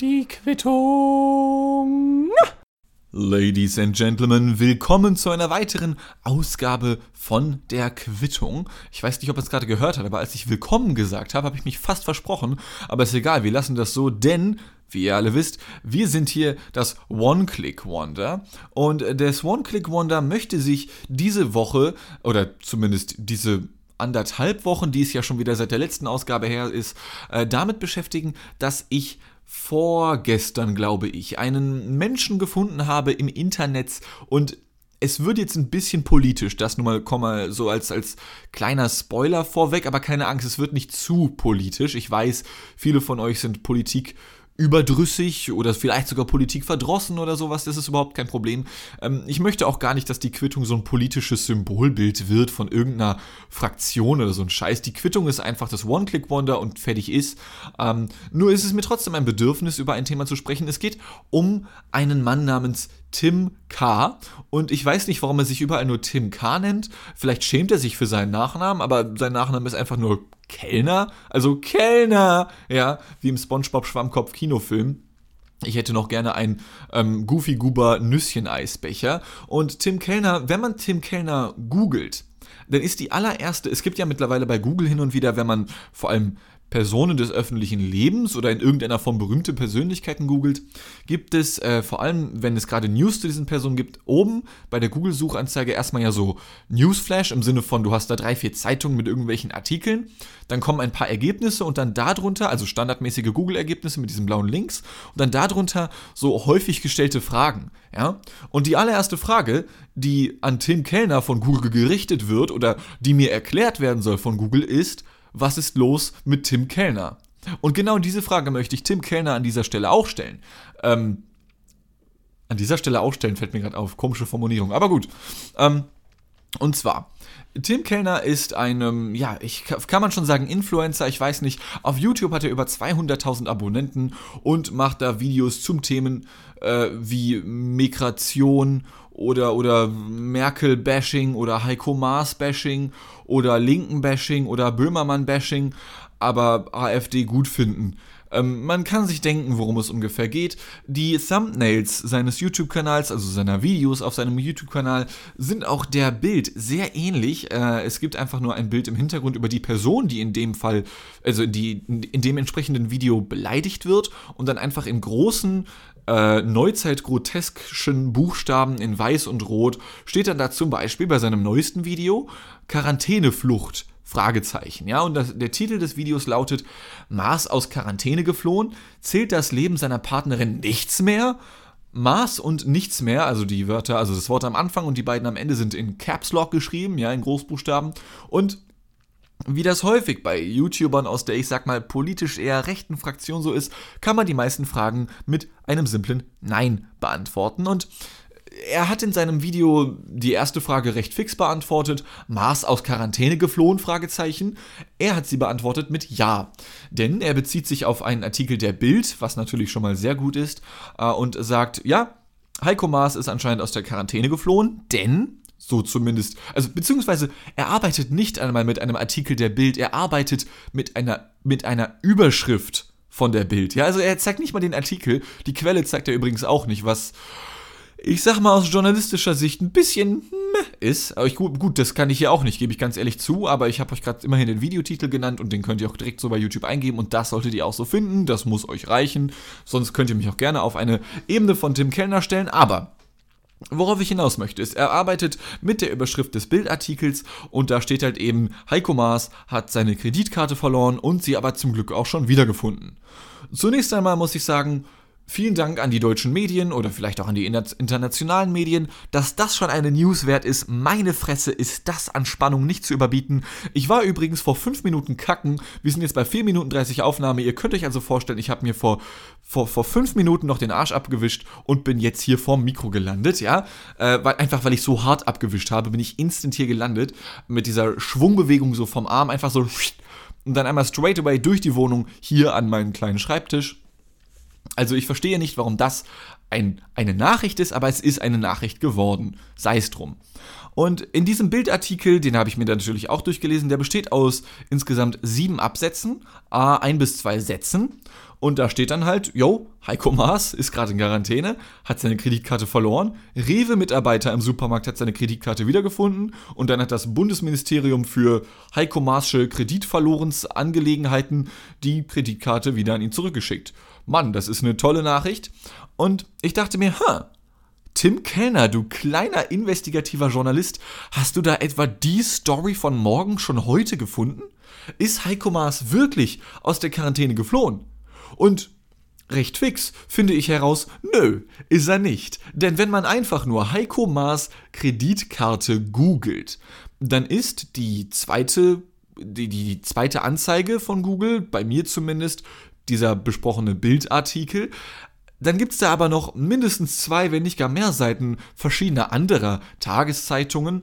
Die Quittung. Ladies and Gentlemen, willkommen zu einer weiteren Ausgabe von der Quittung. Ich weiß nicht, ob ihr es gerade gehört habt, aber als ich willkommen gesagt habe, habe ich mich fast versprochen. Aber ist egal, wir lassen das so, denn wie ihr alle wisst, wir sind hier das One-Click-Wonder und das One-Click-Wonder möchte sich diese Woche oder zumindest diese anderthalb Wochen, die es ja schon wieder seit der letzten Ausgabe her ist, äh, damit beschäftigen, dass ich vorgestern, glaube ich, einen Menschen gefunden habe im Internet und es wird jetzt ein bisschen politisch, das nur mal, komm mal so als, als kleiner Spoiler vorweg, aber keine Angst, es wird nicht zu politisch. Ich weiß, viele von euch sind Politik überdrüssig oder vielleicht sogar Politik verdrossen oder sowas, das ist überhaupt kein Problem. Ähm, ich möchte auch gar nicht, dass die Quittung so ein politisches Symbolbild wird von irgendeiner Fraktion oder so ein Scheiß. Die Quittung ist einfach das One-Click-Wonder und fertig ist. Ähm, nur ist es mir trotzdem ein Bedürfnis, über ein Thema zu sprechen. Es geht um einen Mann namens Tim K. Und ich weiß nicht, warum er sich überall nur Tim K. nennt. Vielleicht schämt er sich für seinen Nachnamen, aber sein Nachname ist einfach nur Kellner? Also Kellner! Ja, wie im SpongeBob Schwammkopf Kinofilm. Ich hätte noch gerne einen ähm, Goofy Goober Nüsschen-Eisbecher. Und Tim Kellner, wenn man Tim Kellner googelt, dann ist die allererste, es gibt ja mittlerweile bei Google hin und wieder, wenn man vor allem Personen des öffentlichen Lebens oder in irgendeiner Form berühmte Persönlichkeiten googelt, gibt es äh, vor allem, wenn es gerade News zu diesen Personen gibt, oben bei der Google-Suchanzeige erstmal ja so Newsflash im Sinne von, du hast da drei, vier Zeitungen mit irgendwelchen Artikeln, dann kommen ein paar Ergebnisse und dann darunter, also standardmäßige Google-Ergebnisse mit diesen blauen Links und dann darunter so häufig gestellte Fragen. Ja? Und die allererste Frage, die an Tim Kellner von Google gerichtet wird oder die mir erklärt werden soll von Google ist, was ist los mit Tim Kellner? Und genau diese Frage möchte ich Tim Kellner an dieser Stelle auch stellen. Ähm, an dieser Stelle auch stellen, fällt mir gerade auf, komische Formulierung, aber gut. Ähm, und zwar, Tim Kellner ist ein, ja, ich kann man schon sagen Influencer, ich weiß nicht. Auf YouTube hat er über 200.000 Abonnenten und macht da Videos zum Themen äh, wie Migration oder, oder Merkel-Bashing oder Heiko Maas-Bashing oder Linken-Bashing oder Böhmermann-Bashing, aber AfD gut finden. Ähm, man kann sich denken, worum es ungefähr geht. Die Thumbnails seines YouTube-Kanals, also seiner Videos auf seinem YouTube-Kanal, sind auch der Bild sehr ähnlich. Äh, es gibt einfach nur ein Bild im Hintergrund über die Person, die in dem Fall, also die in dem entsprechenden Video beleidigt wird und dann einfach in großen äh, Neuzeit-groteskischen Buchstaben in Weiß und Rot steht dann da zum Beispiel bei seinem neuesten Video Quarantäneflucht. Fragezeichen, ja, und das, der Titel des Videos lautet Mars aus Quarantäne geflohen, zählt das Leben seiner Partnerin nichts mehr? Mars und nichts mehr, also die Wörter, also das Wort am Anfang und die beiden am Ende sind in Caps Lock geschrieben, ja, in Großbuchstaben und wie das häufig bei YouTubern aus der, ich sag mal, politisch eher rechten Fraktion so ist, kann man die meisten Fragen mit einem simplen Nein beantworten. Und er hat in seinem Video die erste Frage recht fix beantwortet. Mars aus Quarantäne geflohen? Er hat sie beantwortet mit Ja. Denn er bezieht sich auf einen Artikel der Bild, was natürlich schon mal sehr gut ist, äh, und sagt, ja, Heiko Maas ist anscheinend aus der Quarantäne geflohen, denn so zumindest. Also, beziehungsweise, er arbeitet nicht einmal mit einem Artikel der Bild, er arbeitet mit einer, mit einer Überschrift von der Bild. Ja, also er zeigt nicht mal den Artikel. Die Quelle zeigt er übrigens auch nicht, was ich sag mal aus journalistischer Sicht ein bisschen ist. Aber ich, gut, das kann ich hier auch nicht, gebe ich ganz ehrlich zu, aber ich habe euch gerade immerhin den Videotitel genannt und den könnt ihr auch direkt so bei YouTube eingeben und das solltet ihr auch so finden. Das muss euch reichen. Sonst könnt ihr mich auch gerne auf eine Ebene von Tim Kellner stellen, aber Worauf ich hinaus möchte, ist, er arbeitet mit der Überschrift des Bildartikels und da steht halt eben, Heiko Maas hat seine Kreditkarte verloren und sie aber zum Glück auch schon wiedergefunden. Zunächst einmal muss ich sagen, Vielen Dank an die deutschen Medien oder vielleicht auch an die internationalen Medien, dass das schon eine News wert ist. Meine Fresse ist das an Spannung nicht zu überbieten. Ich war übrigens vor 5 Minuten kacken. Wir sind jetzt bei 4 Minuten 30 Aufnahme. Ihr könnt euch also vorstellen, ich habe mir vor, vor, vor 5 Minuten noch den Arsch abgewischt und bin jetzt hier vorm Mikro gelandet, ja. Äh, weil, einfach weil ich so hart abgewischt habe, bin ich instant hier gelandet. Mit dieser Schwungbewegung so vom Arm, einfach so und dann einmal straight away durch die Wohnung hier an meinen kleinen Schreibtisch also ich verstehe nicht, warum das ein, eine Nachricht ist, aber es ist eine Nachricht geworden. Sei es drum. Und in diesem Bildartikel, den habe ich mir natürlich auch durchgelesen, der besteht aus insgesamt sieben Absätzen, a ein bis zwei Sätzen. Und da steht dann halt, yo, Heiko Maas ist gerade in Quarantäne, hat seine Kreditkarte verloren, Rewe-Mitarbeiter im Supermarkt hat seine Kreditkarte wiedergefunden und dann hat das Bundesministerium für Heiko Maasche Kreditverlorensangelegenheiten die Kreditkarte wieder an ihn zurückgeschickt. Mann, das ist eine tolle Nachricht. Und ich dachte mir, ha, Tim Kellner, du kleiner investigativer Journalist, hast du da etwa die Story von morgen schon heute gefunden? Ist Heiko Maas wirklich aus der Quarantäne geflohen? Und recht fix finde ich heraus, nö, ist er nicht. Denn wenn man einfach nur Heiko Maas Kreditkarte googelt, dann ist die zweite, die, die zweite Anzeige von Google, bei mir zumindest, dieser besprochene Bildartikel. Dann gibt es da aber noch mindestens zwei, wenn nicht gar mehr Seiten verschiedener anderer Tageszeitungen,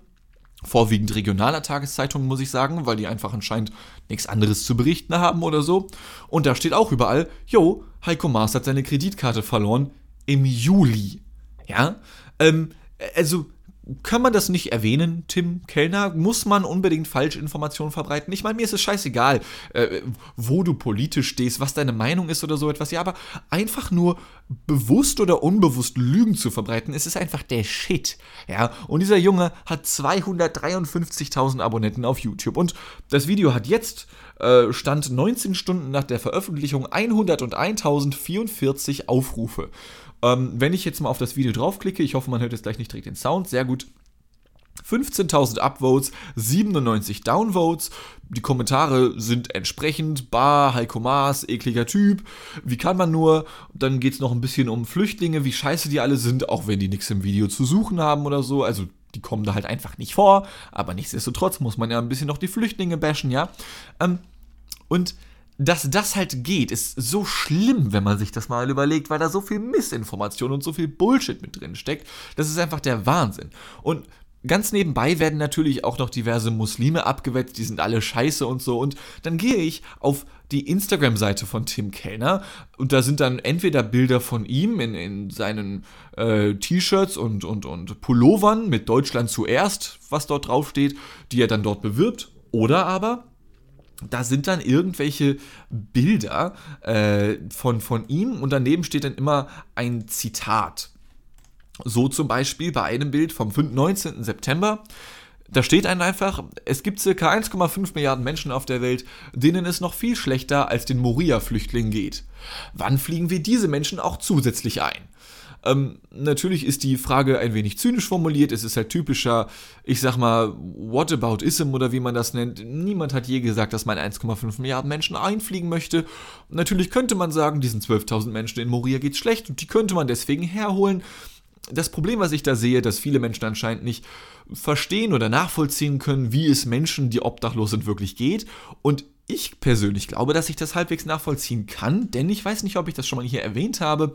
vorwiegend regionaler Tageszeitungen, muss ich sagen, weil die einfach anscheinend nichts anderes zu berichten haben oder so. Und da steht auch überall, jo, Heiko Maas hat seine Kreditkarte verloren im Juli. Ja, ähm, also kann man das nicht erwähnen, Tim Kellner? Muss man unbedingt Falschinformationen verbreiten? Ich meine, mir ist es scheißegal, äh, wo du politisch stehst, was deine Meinung ist oder so etwas. Ja, aber einfach nur bewusst oder unbewusst Lügen zu verbreiten, es ist einfach der Shit. Ja, und dieser Junge hat 253.000 Abonnenten auf YouTube. Und das Video hat jetzt, äh, Stand 19 Stunden nach der Veröffentlichung, 101.044 Aufrufe. Ähm, wenn ich jetzt mal auf das Video draufklicke, ich hoffe, man hört jetzt gleich nicht direkt den Sound, sehr gut. 15.000 Upvotes, 97 Downvotes. Die Kommentare sind entsprechend. Bar, Heiko Maas, ekliger Typ. Wie kann man nur? Dann geht es noch ein bisschen um Flüchtlinge, wie scheiße die alle sind, auch wenn die nichts im Video zu suchen haben oder so. Also die kommen da halt einfach nicht vor. Aber nichtsdestotrotz muss man ja ein bisschen noch die Flüchtlinge bashen, ja. Ähm, und dass das halt geht, ist so schlimm, wenn man sich das mal überlegt, weil da so viel Missinformation und so viel Bullshit mit drin steckt. Das ist einfach der Wahnsinn. Und ganz nebenbei werden natürlich auch noch diverse Muslime abgewetzt, die sind alle scheiße und so. Und dann gehe ich auf die Instagram-Seite von Tim Kellner und da sind dann entweder Bilder von ihm in, in seinen äh, T-Shirts und, und, und Pullovern mit Deutschland zuerst, was dort draufsteht, die er dann dort bewirbt. Oder aber da sind dann irgendwelche Bilder äh, von, von ihm und daneben steht dann immer ein Zitat. So zum Beispiel bei einem Bild vom 19. September. Da steht dann einfach, es gibt circa 1,5 Milliarden Menschen auf der Welt, denen es noch viel schlechter als den Moria-Flüchtlingen geht. Wann fliegen wir diese Menschen auch zusätzlich ein? Ähm, natürlich ist die Frage ein wenig zynisch formuliert. Es ist halt typischer, ich sag mal, Whataboutism oder wie man das nennt. Niemand hat je gesagt, dass man 1,5 Milliarden Menschen einfliegen möchte. Natürlich könnte man sagen, diesen 12.000 Menschen in Moria geht's schlecht und die könnte man deswegen herholen. Das Problem, was ich da sehe, dass viele Menschen anscheinend nicht verstehen oder nachvollziehen können, wie es Menschen, die obdachlos sind, wirklich geht. Und ich persönlich glaube, dass ich das halbwegs nachvollziehen kann, denn ich weiß nicht, ob ich das schon mal hier erwähnt habe.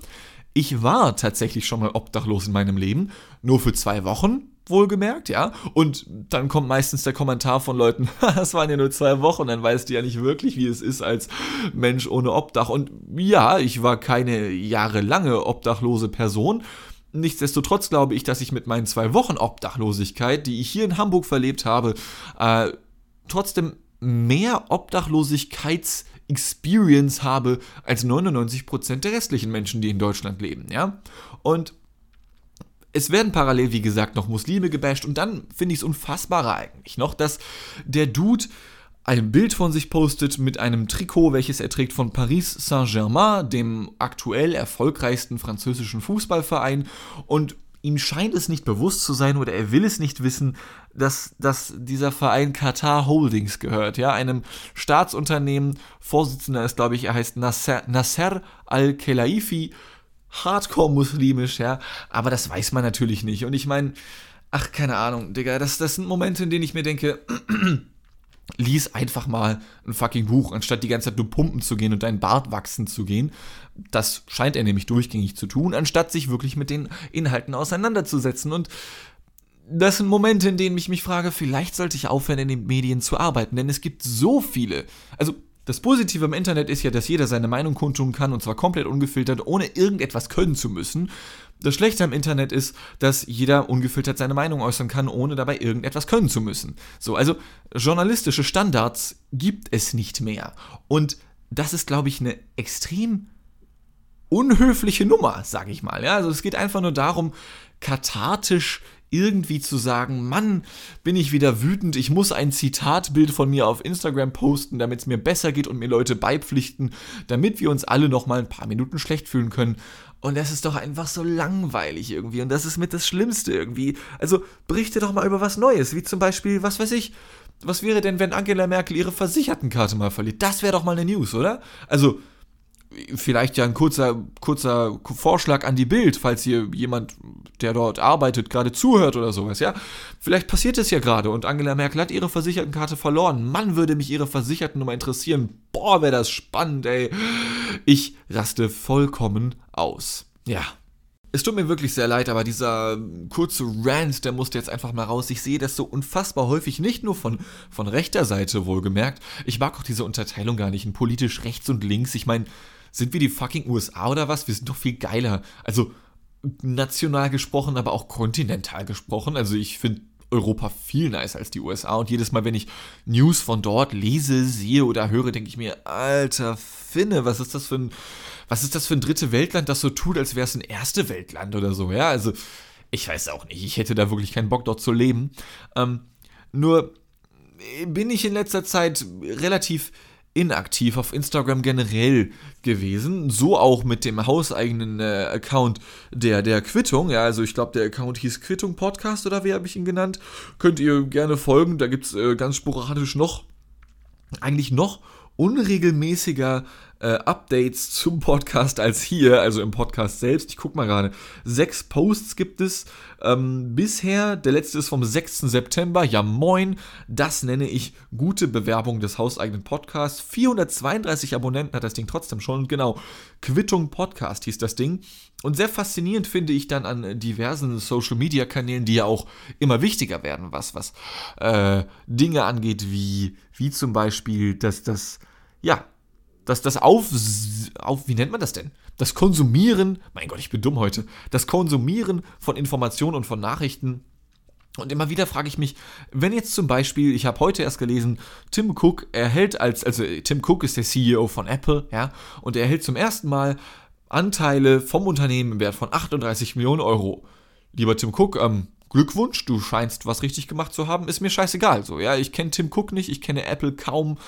Ich war tatsächlich schon mal obdachlos in meinem Leben, nur für zwei Wochen, wohlgemerkt, ja. Und dann kommt meistens der Kommentar von Leuten, das waren ja nur zwei Wochen, dann weißt du ja nicht wirklich, wie es ist als Mensch ohne Obdach. Und ja, ich war keine jahrelange obdachlose Person. Nichtsdestotrotz glaube ich, dass ich mit meinen zwei Wochen Obdachlosigkeit, die ich hier in Hamburg verlebt habe, äh, trotzdem mehr Obdachlosigkeits- Experience habe als 99% der restlichen Menschen, die in Deutschland leben, ja? Und es werden parallel, wie gesagt, noch Muslime gebasht und dann finde ich es unfassbarer eigentlich noch, dass der Dude ein Bild von sich postet mit einem Trikot, welches er trägt von Paris Saint-Germain, dem aktuell erfolgreichsten französischen Fußballverein und ihm scheint es nicht bewusst zu sein oder er will es nicht wissen, dass, dass dieser Verein Qatar Holdings gehört, ja, einem Staatsunternehmen. Vorsitzender ist, glaube ich, er heißt Nasser, Nasser al-Khelaifi, hardcore-muslimisch, ja, aber das weiß man natürlich nicht. Und ich meine, ach, keine Ahnung, Digga, das, das sind Momente, in denen ich mir denke, lies einfach mal ein fucking Buch, anstatt die ganze Zeit nur pumpen zu gehen und deinen Bart wachsen zu gehen. Das scheint er nämlich durchgängig zu tun, anstatt sich wirklich mit den Inhalten auseinanderzusetzen. Und das sind Momente, in denen ich mich frage, vielleicht sollte ich aufhören, in den Medien zu arbeiten, denn es gibt so viele. Also, Das Positive im Internet ist ja, dass jeder seine Meinung kundtun kann und zwar komplett ungefiltert, ohne irgendetwas können zu müssen. Das Schlechte am Internet ist, dass jeder ungefiltert seine Meinung äußern kann, ohne dabei irgendetwas können zu müssen. So, also journalistische Standards gibt es nicht mehr. Und das ist, glaube ich, eine extrem unhöfliche Nummer, sage ich mal. Ja, also es geht einfach nur darum, kathartisch irgendwie zu sagen, Mann, bin ich wieder wütend, ich muss ein Zitatbild von mir auf Instagram posten, damit es mir besser geht und mir Leute beipflichten, damit wir uns alle noch mal ein paar Minuten schlecht fühlen können. Und das ist doch einfach so langweilig irgendwie. Und das ist mit das Schlimmste irgendwie. Also berichte doch mal über was Neues, wie zum Beispiel, was weiß ich, was wäre denn, wenn Angela Merkel ihre Versichertenkarte mal verliert? Das wäre doch mal eine News, oder? Also, vielleicht ja ein kurzer, kurzer Vorschlag an die Bild, falls hier jemand, der dort arbeitet, gerade zuhört oder sowas, ja. Vielleicht passiert es ja gerade und Angela Merkel hat ihre Versichertenkarte verloren. Mann, würde mich ihre Versichertennummer interessieren. Boah, wäre das spannend, ey. Ich raste vollkommen aus. Ja. Es tut mir wirklich sehr leid, aber dieser kurze Rant, der musste jetzt einfach mal raus. Ich sehe das so unfassbar häufig, nicht nur von, von rechter Seite wohlgemerkt. Ich mag auch diese Unterteilung gar nicht in politisch rechts und links. Ich meine, sind wir die fucking USA oder was? Wir sind doch viel geiler. Also national gesprochen, aber auch kontinental gesprochen. Also ich finde Europa viel nicer als die USA. Und jedes Mal, wenn ich News von dort lese, sehe oder höre, denke ich mir, alter Finne, was ist das für ein, was ist das für ein dritte Weltland, das so tut, als wäre es ein erste Weltland oder so, ja? Also, ich weiß auch nicht, ich hätte da wirklich keinen Bock dort zu leben. Ähm, nur bin ich in letzter Zeit relativ inaktiv auf Instagram generell gewesen. So auch mit dem hauseigenen äh, Account der, der Quittung. Ja, also ich glaube, der Account hieß Quittung Podcast oder wie habe ich ihn genannt. Könnt ihr gerne folgen. Da gibt es äh, ganz sporadisch noch, eigentlich noch unregelmäßiger äh, Updates zum Podcast als hier, also im Podcast selbst. Ich gucke mal gerade. Sechs Posts gibt es ähm, bisher. Der letzte ist vom 6. September. Ja, moin. Das nenne ich gute Bewerbung des hauseigenen Podcasts. 432 Abonnenten hat das Ding trotzdem schon. Genau. Quittung Podcast hieß das Ding. Und sehr faszinierend finde ich dann an diversen Social Media Kanälen, die ja auch immer wichtiger werden, was, was äh, Dinge angeht, wie, wie zum Beispiel, dass das, ja, das, das auf, auf, wie nennt man das denn? Das Konsumieren, mein Gott, ich bin dumm heute, das Konsumieren von Informationen und von Nachrichten. Und immer wieder frage ich mich, wenn jetzt zum Beispiel, ich habe heute erst gelesen, Tim Cook erhält als, also Tim Cook ist der CEO von Apple, ja, und er erhält zum ersten Mal Anteile vom Unternehmen im Wert von 38 Millionen Euro. Lieber Tim Cook, ähm, Glückwunsch, du scheinst was richtig gemacht zu haben, ist mir scheißegal. So, ja, ich kenne Tim Cook nicht, ich kenne Apple kaum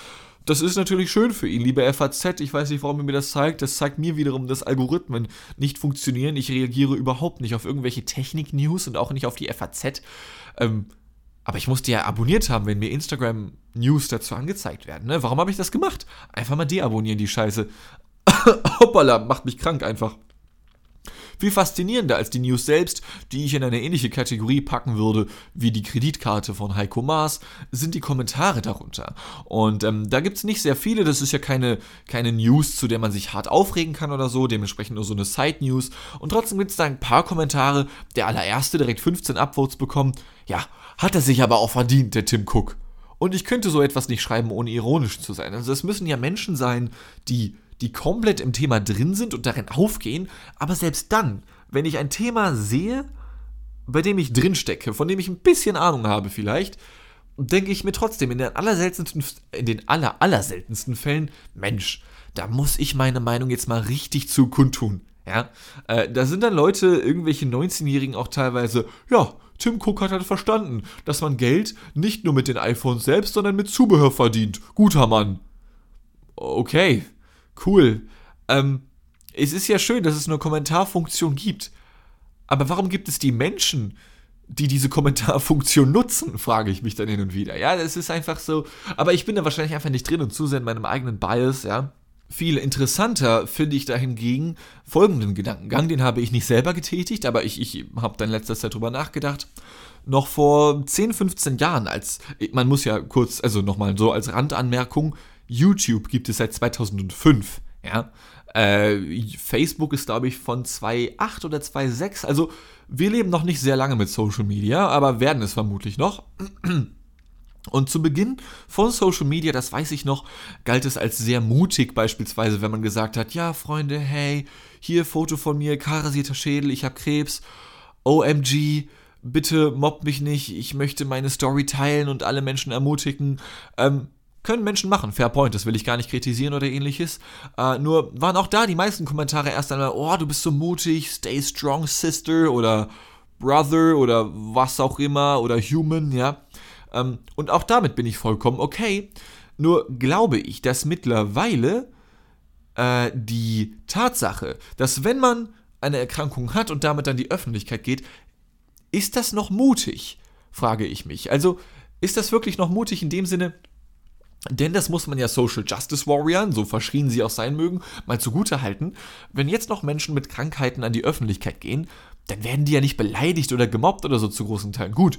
das ist natürlich schön für ihn, liebe FAZ. Ich weiß nicht, warum er mir das zeigt. Das zeigt mir wiederum, dass Algorithmen nicht funktionieren. Ich reagiere überhaupt nicht auf irgendwelche Technik-News und auch nicht auf die FAZ. Ähm, aber ich musste ja abonniert haben, wenn mir Instagram-News dazu angezeigt werden. Ne? Warum habe ich das gemacht? Einfach mal deabonnieren, die Scheiße. Hoppala, macht mich krank einfach. Viel faszinierender als die News selbst, die ich in eine ähnliche Kategorie packen würde wie die Kreditkarte von Heiko Maas, sind die Kommentare darunter. Und ähm, da gibt es nicht sehr viele, das ist ja keine, keine News, zu der man sich hart aufregen kann oder so, dementsprechend nur so eine Side-News. Und trotzdem gibt es da ein paar Kommentare. Der allererste direkt 15 Upvotes bekommt. Ja, hat er sich aber auch verdient, der Tim Cook. Und ich könnte so etwas nicht schreiben, ohne ironisch zu sein. Also es müssen ja Menschen sein, die die komplett im Thema drin sind und darin aufgehen. Aber selbst dann, wenn ich ein Thema sehe, bei dem ich drin stecke, von dem ich ein bisschen Ahnung habe vielleicht, denke ich mir trotzdem in den allerseltensten, in den aller, allerseltensten Fällen, Mensch, da muss ich meine Meinung jetzt mal richtig zu kundtun. Ja, äh, da sind dann Leute, irgendwelche 19-Jährigen auch teilweise, ja, Tim Cook hat halt verstanden, dass man Geld nicht nur mit den iPhones selbst, sondern mit Zubehör verdient. Guter Mann. Okay, Cool. Ähm, es ist ja schön, dass es eine Kommentarfunktion gibt. Aber warum gibt es die Menschen, die diese Kommentarfunktion nutzen, frage ich mich dann hin und wieder. Ja, das ist einfach so. Aber ich bin da wahrscheinlich einfach nicht drin und zu sehr in meinem eigenen Bias, ja. Viel interessanter finde ich dahingegen folgenden Gedankengang, den habe ich nicht selber getätigt, aber ich, ich habe dann letzter Zeit drüber nachgedacht. Noch vor 10, 15 Jahren, als, man muss ja kurz, also nochmal so als Randanmerkung, YouTube gibt es seit 2005. Ja? Äh, Facebook ist, glaube ich, von 2.8 oder 2.6. Also wir leben noch nicht sehr lange mit Social Media, aber werden es vermutlich noch. Und zu Beginn von Social Media, das weiß ich noch, galt es als sehr mutig beispielsweise, wenn man gesagt hat, ja Freunde, hey, hier Foto von mir, karasierter Schädel, ich habe Krebs, OMG, bitte mobbt mich nicht, ich möchte meine Story teilen und alle Menschen ermutigen. Ähm, können Menschen machen, fair point, das will ich gar nicht kritisieren oder ähnliches. Äh, nur waren auch da die meisten Kommentare erst einmal, oh, du bist so mutig, stay strong, sister oder brother oder was auch immer oder human, ja. Ähm, und auch damit bin ich vollkommen okay. Nur glaube ich, dass mittlerweile äh, die Tatsache, dass wenn man eine Erkrankung hat und damit dann die Öffentlichkeit geht, ist das noch mutig? frage ich mich. Also ist das wirklich noch mutig in dem Sinne, denn das muss man ja Social Justice Warriors, so verschrien sie auch sein mögen, mal zugute halten. Wenn jetzt noch Menschen mit Krankheiten an die Öffentlichkeit gehen, dann werden die ja nicht beleidigt oder gemobbt oder so zu großen Teilen. Gut,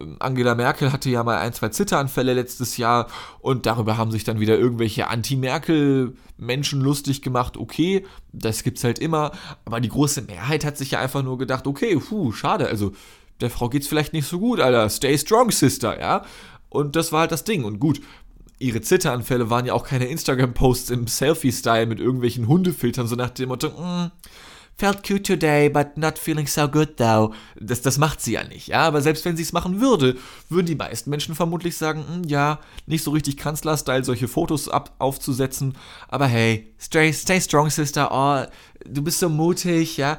ähm, Angela Merkel hatte ja mal ein, zwei Zitteranfälle letztes Jahr und darüber haben sich dann wieder irgendwelche Anti-Merkel-Menschen lustig gemacht. Okay, das gibt's halt immer, aber die große Mehrheit hat sich ja einfach nur gedacht, okay, puh, schade, also der Frau geht's vielleicht nicht so gut, Alter. Stay strong, Sister, ja? Und das war halt das Ding. Und gut, ihre Zitteranfälle waren ja auch keine Instagram-Posts im Selfie-Style mit irgendwelchen Hundefiltern, so nach dem Motto, mm, felt cute today, but not feeling so good though. Das, das macht sie ja nicht, ja. Aber selbst wenn sie es machen würde, würden die meisten Menschen vermutlich sagen, mm, ja, nicht so richtig Kanzler-Style, solche Fotos ab, aufzusetzen. Aber hey, stay, stay strong, Sister. Oh, du bist so mutig, ja.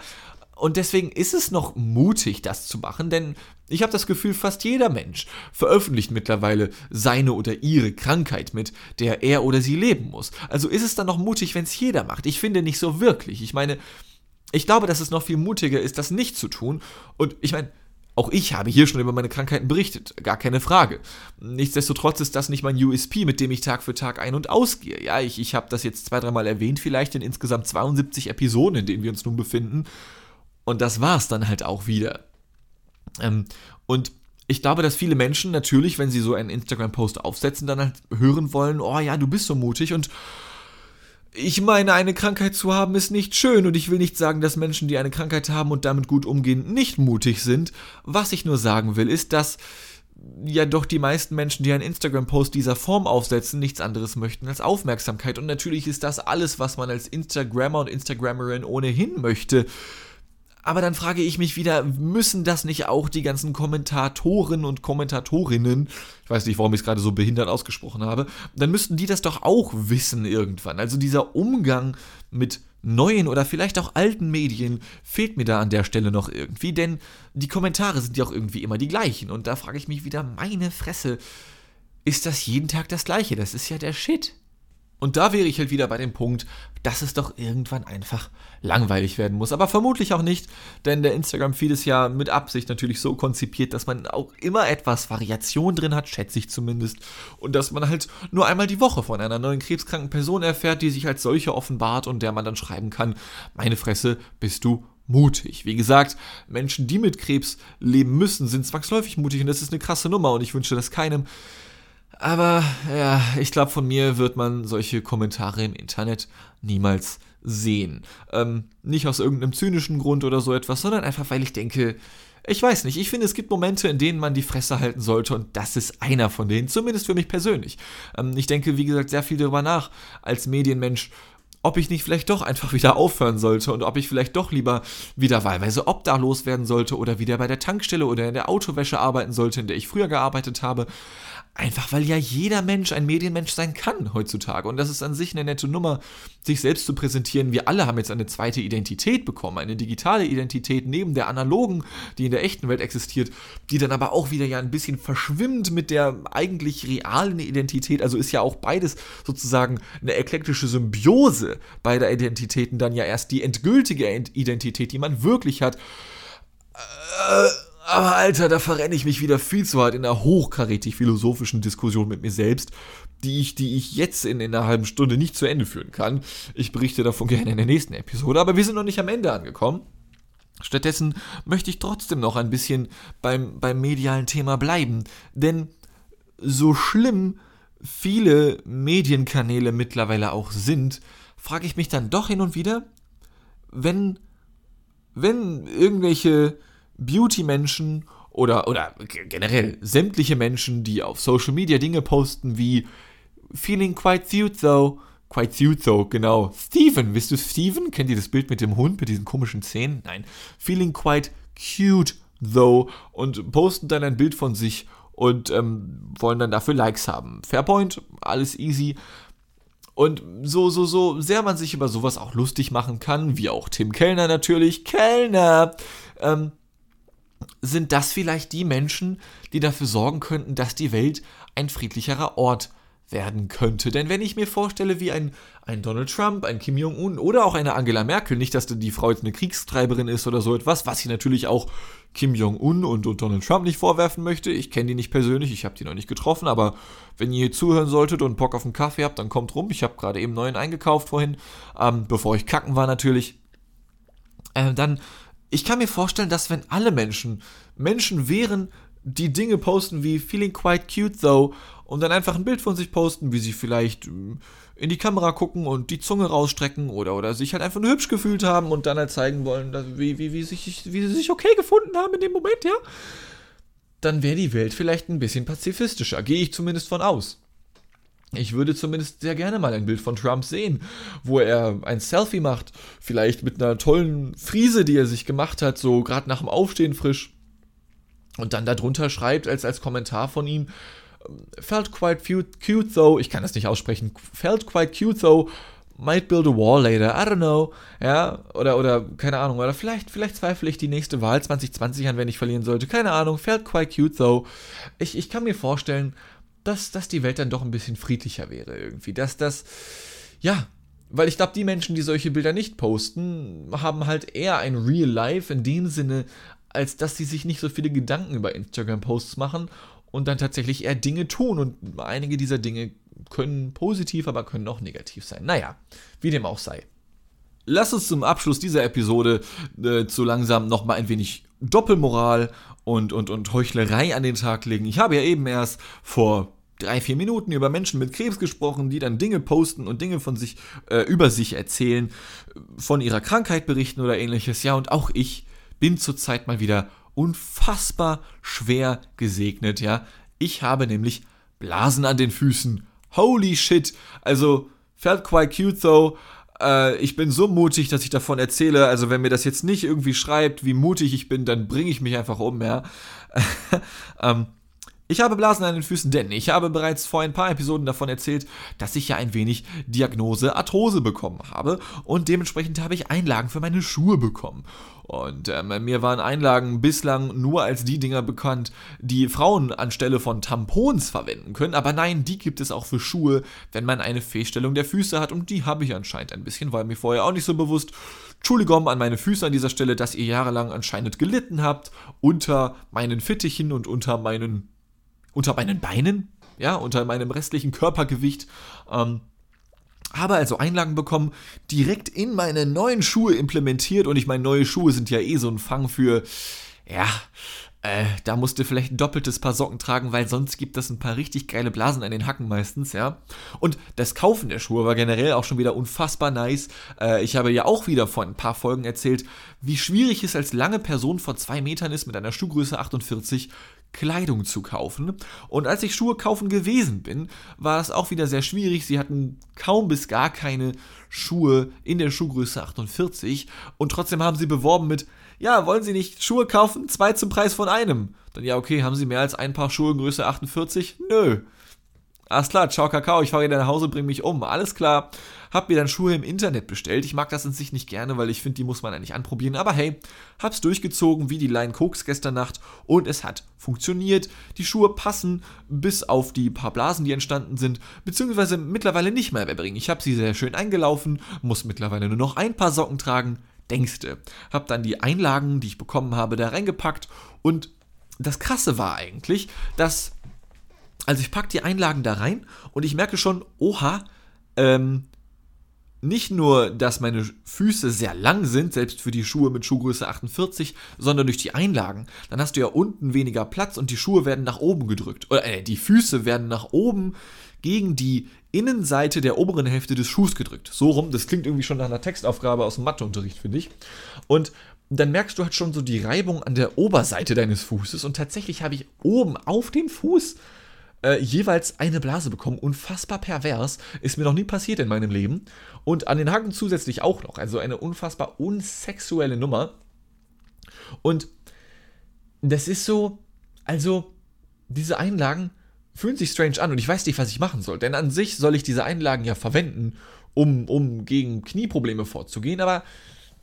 Und deswegen ist es noch mutig, das zu machen, denn ich habe das Gefühl, fast jeder Mensch veröffentlicht mittlerweile seine oder ihre Krankheit, mit der er oder sie leben muss. Also ist es dann noch mutig, wenn es jeder macht? Ich finde nicht so wirklich. Ich meine, ich glaube, dass es noch viel mutiger ist, das nicht zu tun. Und ich meine, auch ich habe hier schon über meine Krankheiten berichtet, gar keine Frage. Nichtsdestotrotz ist das nicht mein USP, mit dem ich Tag für Tag ein- und ausgehe. Ja, ich, ich habe das jetzt zwei, dreimal erwähnt, vielleicht in insgesamt 72 Episoden, in denen wir uns nun befinden. Und das war's dann halt auch wieder. Ähm, und ich glaube, dass viele Menschen natürlich, wenn sie so einen Instagram-Post aufsetzen, dann halt hören wollen, oh ja, du bist so mutig und ich meine, eine Krankheit zu haben ist nicht schön und ich will nicht sagen, dass Menschen, die eine Krankheit haben und damit gut umgehen, nicht mutig sind. Was ich nur sagen will, ist, dass ja doch die meisten Menschen, die einen Instagram-Post dieser Form aufsetzen, nichts anderes möchten als Aufmerksamkeit. Und natürlich ist das alles, was man als Instagrammer und Instagrammerin ohnehin möchte. Aber dann frage ich mich wieder, müssen das nicht auch die ganzen Kommentatoren und Kommentatorinnen, ich weiß nicht, warum ich es gerade so behindert ausgesprochen habe, dann müssten die das doch auch wissen irgendwann. Also dieser Umgang mit neuen oder vielleicht auch alten Medien fehlt mir da an der Stelle noch irgendwie, denn die Kommentare sind ja auch irgendwie immer die gleichen. Und da frage ich mich wieder, meine Fresse, ist das jeden Tag das gleiche? Das ist ja der Shit. Und da wäre ich halt wieder bei dem Punkt, dass es doch irgendwann einfach langweilig werden muss. Aber vermutlich auch nicht, denn der Instagram-Feed ist ja mit Absicht natürlich so konzipiert, dass man auch immer etwas Variation drin hat, schätze ich zumindest. Und dass man halt nur einmal die Woche von einer neuen krebskranken Person erfährt, die sich als solche offenbart und der man dann schreiben kann, meine Fresse, bist du mutig. Wie gesagt, Menschen, die mit Krebs leben müssen, sind zwangsläufig mutig und das ist eine krasse Nummer und ich wünsche das keinem. Aber ja, ich glaube, von mir wird man solche Kommentare im Internet niemals sehen. Ähm, nicht aus irgendeinem zynischen Grund oder so etwas, sondern einfach, weil ich denke, ich weiß nicht, ich finde, es gibt Momente, in denen man die Fresse halten sollte und das ist einer von denen, zumindest für mich persönlich. Ähm, ich denke, wie gesagt, sehr viel darüber nach als Medienmensch, ob ich nicht vielleicht doch einfach wieder aufhören sollte und ob ich vielleicht doch lieber wieder wahlweise obdachlos werden sollte oder wieder bei der Tankstelle oder in der Autowäsche arbeiten sollte, in der ich früher gearbeitet habe. Einfach weil ja jeder Mensch ein Medienmensch sein kann heutzutage. Und das ist an sich eine nette Nummer, sich selbst zu präsentieren. Wir alle haben jetzt eine zweite Identität bekommen, eine digitale Identität neben der analogen, die in der echten Welt existiert, die dann aber auch wieder ja ein bisschen verschwimmt mit der eigentlich realen Identität. Also ist ja auch beides sozusagen eine eklektische Symbiose beider Identitäten, dann ja erst die endgültige Identität, die man wirklich hat. Äh, aber Alter, da verrenne ich mich wieder viel zu hart in einer hochkarätig philosophischen Diskussion mit mir selbst, die ich, die ich jetzt in, in einer halben Stunde nicht zu Ende führen kann. Ich berichte davon gerne in der nächsten Episode, aber wir sind noch nicht am Ende angekommen. Stattdessen möchte ich trotzdem noch ein bisschen beim, beim medialen Thema bleiben, denn so schlimm viele Medienkanäle mittlerweile auch sind, frage ich mich dann doch hin und wieder, wenn, wenn irgendwelche Beauty-Menschen oder, oder generell sämtliche Menschen, die auf Social Media Dinge posten wie Feeling quite cute though. Quite cute though, genau. Steven, bist du Steven? Kennt ihr das Bild mit dem Hund, mit diesen komischen Zähnen? Nein. Feeling quite cute though. Und posten dann ein Bild von sich und ähm, wollen dann dafür Likes haben. Fairpoint, alles easy. Und so, so, so sehr man sich über sowas auch lustig machen kann, wie auch Tim Kellner natürlich, Kellner, ähm, sind das vielleicht die Menschen, die dafür sorgen könnten, dass die Welt ein friedlicherer Ort werden könnte. Denn wenn ich mir vorstelle, wie ein, ein Donald Trump, ein Kim Jong-un oder auch eine Angela Merkel, nicht, dass die Frau jetzt eine Kriegstreiberin ist oder so etwas, was ich natürlich auch Kim Jong-un und, und, Donald Trump nicht vorwerfen möchte. Ich kenne die nicht persönlich, ich habe die noch nicht getroffen, aber wenn ihr hier zuhören solltet und Bock auf einen Kaffee habt, dann kommt rum. Ich habe gerade eben neuen eingekauft vorhin, ähm, bevor ich kacken war natürlich. Äh, dann ich kann mir vorstellen, dass wenn alle Menschen Menschen wären, die Dinge posten wie Feeling quite cute though und dann einfach ein Bild von sich posten, wie sie vielleicht ähm, in die Kamera gucken und die Zunge rausstrecken oder, oder sich halt einfach nur hübsch gefühlt haben und dann halt zeigen wollen, dass, wie, wie, wie, sich, wie sie sich okay gefunden haben in dem Moment, ja, dann wäre die Welt vielleicht ein bisschen pazifistischer. Gehe ich zumindest von aus. Ich würde zumindest sehr gerne mal ein Bild von Trump sehen, wo er ein Selfie macht, vielleicht mit einer tollen Friese, die er sich gemacht hat, so gerade nach dem Aufstehen frisch. Und dann darunter schreibt als, als Kommentar von ihm, felt quite cute though, ich kann das nicht aussprechen, felt quite cute though, might build a wall later, I don't know, ja, oder, oder, keine Ahnung, oder vielleicht, vielleicht zweifle ich die nächste Wahl 2020 an, wenn ich verlieren sollte, keine Ahnung, felt quite cute though. Ich, ich kann mir vorstellen, dass, dass die Welt dann doch ein bisschen friedlicher wäre irgendwie. Dass das, ja, weil ich glaube, die Menschen, die solche Bilder nicht posten, haben halt eher ein Real Life in dem Sinne, als dass sie sich nicht so viele Gedanken über Instagram-Posts machen und dann tatsächlich eher Dinge tun. Und einige dieser Dinge können positiv, aber können auch negativ sein. Naja, wie dem auch sei. Lass uns zum Abschluss dieser Episode äh, zu langsam nochmal ein wenig Doppelmoral und, und, und Heuchlerei an den Tag legen. Ich habe ja eben erst vor drei, vier Minuten über Menschen mit Krebs gesprochen, die dann Dinge posten und Dinge von sich, äh, über sich erzählen, von ihrer Krankheit berichten oder ähnliches. Ja, und auch ich bin zurzeit mal wieder unfassbar schwer gesegnet, ja. Ich habe nämlich Blasen an den Füßen. Holy shit. Also, felt quite cute though. Äh, ich bin so mutig, dass ich davon erzähle. Also, wenn mir das jetzt nicht irgendwie schreibt, wie mutig ich bin, dann bringe ich mich einfach um, ja. ähm, ich habe Blasen an den Füßen, denn ich habe bereits vor ein paar Episoden davon erzählt, dass ich ja ein wenig Diagnose Arthrose bekommen habe und dementsprechend habe ich Einlagen für meine Schuhe bekommen. Und ähm, mir waren Einlagen bislang nur als die Dinger bekannt, die Frauen anstelle von Tampons verwenden können. Aber nein, die gibt es auch für Schuhe, wenn man eine Fehlstellung der Füße hat. Und die habe ich anscheinend ein bisschen, weil mir vorher auch nicht so bewusst. Entschuldigung an meine Füße an dieser Stelle, dass ihr jahrelang anscheinend gelitten habt unter meinen Fittichen und unter meinen unter meinen Beinen, ja, unter meinem restlichen Körpergewicht. Ähm, habe also Einlagen bekommen, direkt in meine neuen Schuhe implementiert und ich meine, neue Schuhe sind ja eh so ein Fang für, ja, äh, da musst du vielleicht ein doppeltes Paar Socken tragen, weil sonst gibt es ein paar richtig geile Blasen an den Hacken meistens, ja. Und das Kaufen der Schuhe war generell auch schon wieder unfassbar nice. Äh, ich habe ja auch wieder vor ein paar Folgen erzählt, wie schwierig es als lange Person vor zwei Metern ist mit einer Schuhgröße 48 Kleidung zu kaufen. Und als ich Schuhe kaufen gewesen bin, war es auch wieder sehr schwierig. Sie hatten kaum bis gar keine Schuhe in der Schuhgröße 48 und trotzdem haben sie beworben mit, ja, wollen Sie nicht Schuhe kaufen? Zwei zum Preis von einem. Dann ja, okay, haben Sie mehr als ein Paar Schuhe in Größe 48? Nö. Alles klar, ciao Kakao, ich fahre wieder nach Hause, bring mich um. Alles klar. Hab mir dann Schuhe im Internet bestellt. Ich mag das in sich nicht gerne, weil ich finde, die muss man eigentlich anprobieren. Aber hey, hab's durchgezogen wie die Line Koks gestern Nacht und es hat funktioniert. Die Schuhe passen bis auf die paar Blasen, die entstanden sind, beziehungsweise mittlerweile nicht mehr bringen. Ich habe sie sehr schön eingelaufen, muss mittlerweile nur noch ein paar Socken tragen. Denkste. Hab dann die Einlagen, die ich bekommen habe, da reingepackt und das Krasse war eigentlich, dass also ich packe die Einlagen da rein und ich merke schon, oha, ähm, nicht nur, dass meine Füße sehr lang sind, selbst für die Schuhe mit Schuhgröße 48, sondern durch die Einlagen. Dann hast du ja unten weniger Platz und die Schuhe werden nach oben gedrückt. Oder äh, die Füße werden nach oben gegen die Innenseite der oberen Hälfte des Schuhs gedrückt. So rum, das klingt irgendwie schon nach einer Textaufgabe aus dem Matheunterricht, finde ich. Und dann merkst du halt schon so die Reibung an der Oberseite deines Fußes und tatsächlich habe ich oben auf dem Fuß äh, jeweils eine Blase bekommen. Unfassbar pervers. Ist mir noch nie passiert in meinem Leben. Und an den Haken zusätzlich auch noch. Also eine unfassbar unsexuelle Nummer. Und das ist so, also diese Einlagen fühlen sich strange an und ich weiß nicht, was ich machen soll. Denn an sich soll ich diese Einlagen ja verwenden, um, um gegen Knieprobleme vorzugehen, aber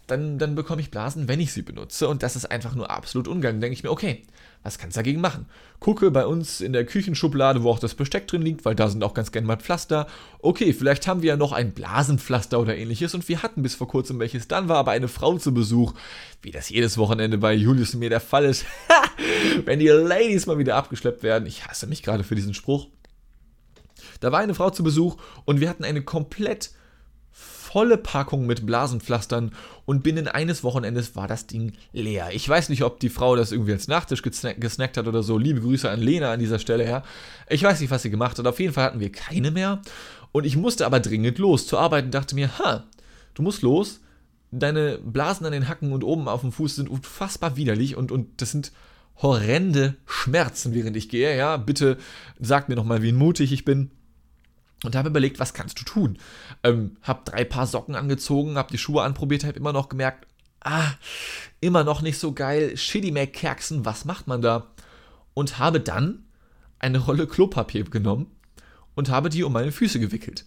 dann, dann bekomme ich Blasen, wenn ich sie benutze. Und das ist einfach nur absolut ungeil. Dann denke ich mir, okay, was kannst du dagegen machen? Gucke bei uns in der Küchenschublade, wo auch das Besteck drin liegt, weil da sind auch ganz gerne mal Pflaster. Okay, vielleicht haben wir ja noch ein Blasenpflaster oder ähnliches und wir hatten bis vor kurzem welches. Dann war aber eine Frau zu Besuch, wie das jedes Wochenende bei Julius und mir der Fall ist. Wenn die Ladies mal wieder abgeschleppt werden. Ich hasse mich gerade für diesen Spruch. Da war eine Frau zu Besuch und wir hatten eine komplett volle Packung mit Blasenpflastern und binnen eines Wochenendes war das Ding leer. Ich weiß nicht, ob die Frau das irgendwie als Nachtisch gesnack gesnackt hat oder so. Liebe Grüße an Lena an dieser Stelle, ja. Ich weiß nicht, was sie gemacht hat. Auf jeden Fall hatten wir keine mehr. Und ich musste aber dringend los zur Arbeit und dachte mir, ha, du musst los. Deine Blasen an den Hacken und oben auf dem Fuß sind unfassbar widerlich und, und das sind horrende Schmerzen, während ich gehe. Ja, bitte sag mir nochmal, wie mutig ich bin und habe überlegt, was kannst du tun? Ähm, hab drei Paar Socken angezogen, hab die Schuhe anprobiert, hab immer noch gemerkt, ah, immer noch nicht so geil, Shitty McKerksen, was macht man da? Und habe dann eine Rolle Klopapier genommen und habe die um meine Füße gewickelt.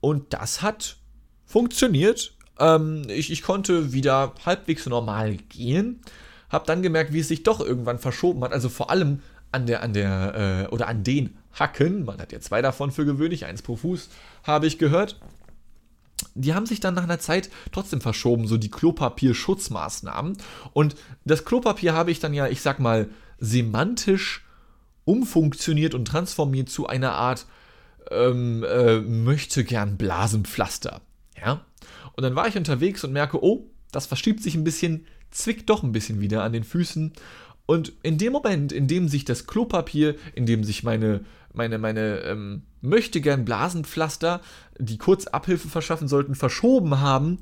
Und das hat funktioniert. Ähm, ich, ich konnte wieder halbwegs normal gehen. Hab dann gemerkt, wie es sich doch irgendwann verschoben hat. Also vor allem an der, an der, äh, oder an den Hacken, man hat ja zwei davon für gewöhnlich, eins pro Fuß, habe ich gehört. Die haben sich dann nach einer Zeit trotzdem verschoben, so die Klopapier-Schutzmaßnahmen. Und das Klopapier habe ich dann ja, ich sag mal, semantisch umfunktioniert und transformiert zu einer Art ähm, äh, möchte gern Blasenpflaster. Ja? Und dann war ich unterwegs und merke, oh, das verschiebt sich ein bisschen, zwickt doch ein bisschen wieder an den Füßen. Und in dem Moment, in dem sich das Klopapier, in dem sich meine, meine, meine ähm, möchte gern Blasenpflaster, die kurz Abhilfe verschaffen sollten, verschoben haben,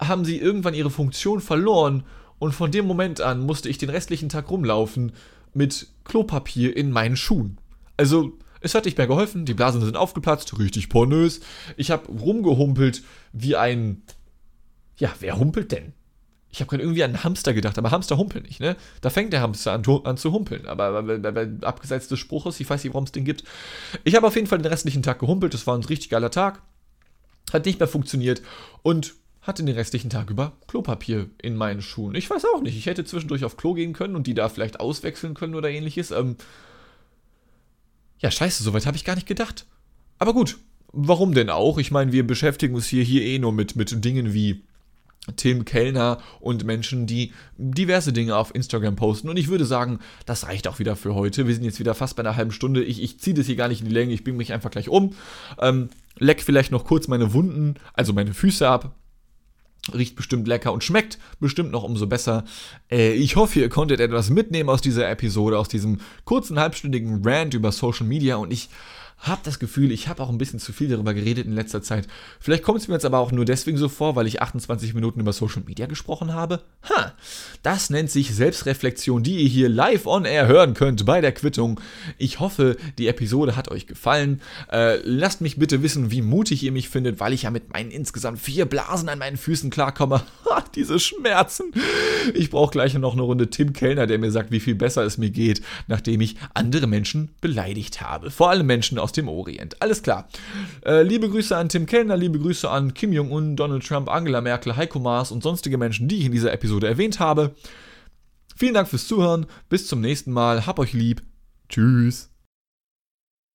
haben sie irgendwann ihre Funktion verloren und von dem Moment an musste ich den restlichen Tag rumlaufen mit Klopapier in meinen Schuhen. Also, es hat nicht mehr geholfen, die Blasen sind aufgeplatzt, richtig pornös. Ich habe rumgehumpelt wie ein. Ja, wer humpelt denn? Ich habe gerade irgendwie an Hamster gedacht, aber Hamster humpeln nicht, ne? Da fängt der Hamster an, an zu humpeln. Aber, aber, aber, abgeseits des Spruches, ich weiß nicht, warum es den gibt. Ich habe auf jeden Fall den restlichen Tag gehumpelt. Das war ein richtig geiler Tag. Hat nicht mehr funktioniert und hatte den restlichen Tag über Klopapier in meinen Schuhen. Ich weiß auch nicht. Ich hätte zwischendurch auf Klo gehen können und die da vielleicht auswechseln können oder ähnliches. Ähm ja, scheiße, soweit habe ich gar nicht gedacht. Aber gut, warum denn auch? Ich meine, wir beschäftigen uns hier, hier eh nur mit, mit Dingen wie Tim Kellner und Menschen, die diverse Dinge auf Instagram posten. Und ich würde sagen, das reicht auch wieder für heute. Wir sind jetzt wieder fast bei einer halben Stunde. Ich, ich ziehe das hier gar nicht in die Länge. Ich bringe mich einfach gleich um. Ähm, leck vielleicht noch kurz meine Wunden, also meine Füße ab. Riecht bestimmt lecker und schmeckt bestimmt noch umso besser. Äh, ich hoffe, ihr konntet etwas mitnehmen aus dieser Episode, aus diesem kurzen halbstündigen Rant über Social Media. Und ich habe das Gefühl, ich habe auch ein bisschen zu viel darüber geredet in letzter Zeit. Vielleicht kommt es mir jetzt aber auch nur deswegen so vor, weil ich 28 Minuten über Social Media gesprochen habe. Ha, das nennt sich Selbstreflexion, die ihr hier live on air hören könnt bei der Quittung. Ich hoffe, die Episode hat euch gefallen. Äh, lasst mich bitte wissen, wie mutig ihr mich findet, weil ich ja mit meinen insgesamt vier Blasen an meinen Füßen klarkomme. Ha, diese Schmerzen. Ich brauche gleich noch eine Runde Tim Kellner, der mir sagt, wie viel besser es mir geht, nachdem ich andere Menschen beleidigt habe. Vor allem Menschen aus aus dem Orient. Alles klar. Äh, liebe Grüße an Tim Kellner, liebe Grüße an Kim Jong-un, Donald Trump, Angela Merkel, Heiko Maas und sonstige Menschen, die ich in dieser Episode erwähnt habe. Vielen Dank fürs Zuhören. Bis zum nächsten Mal. Hab euch lieb. Tschüss.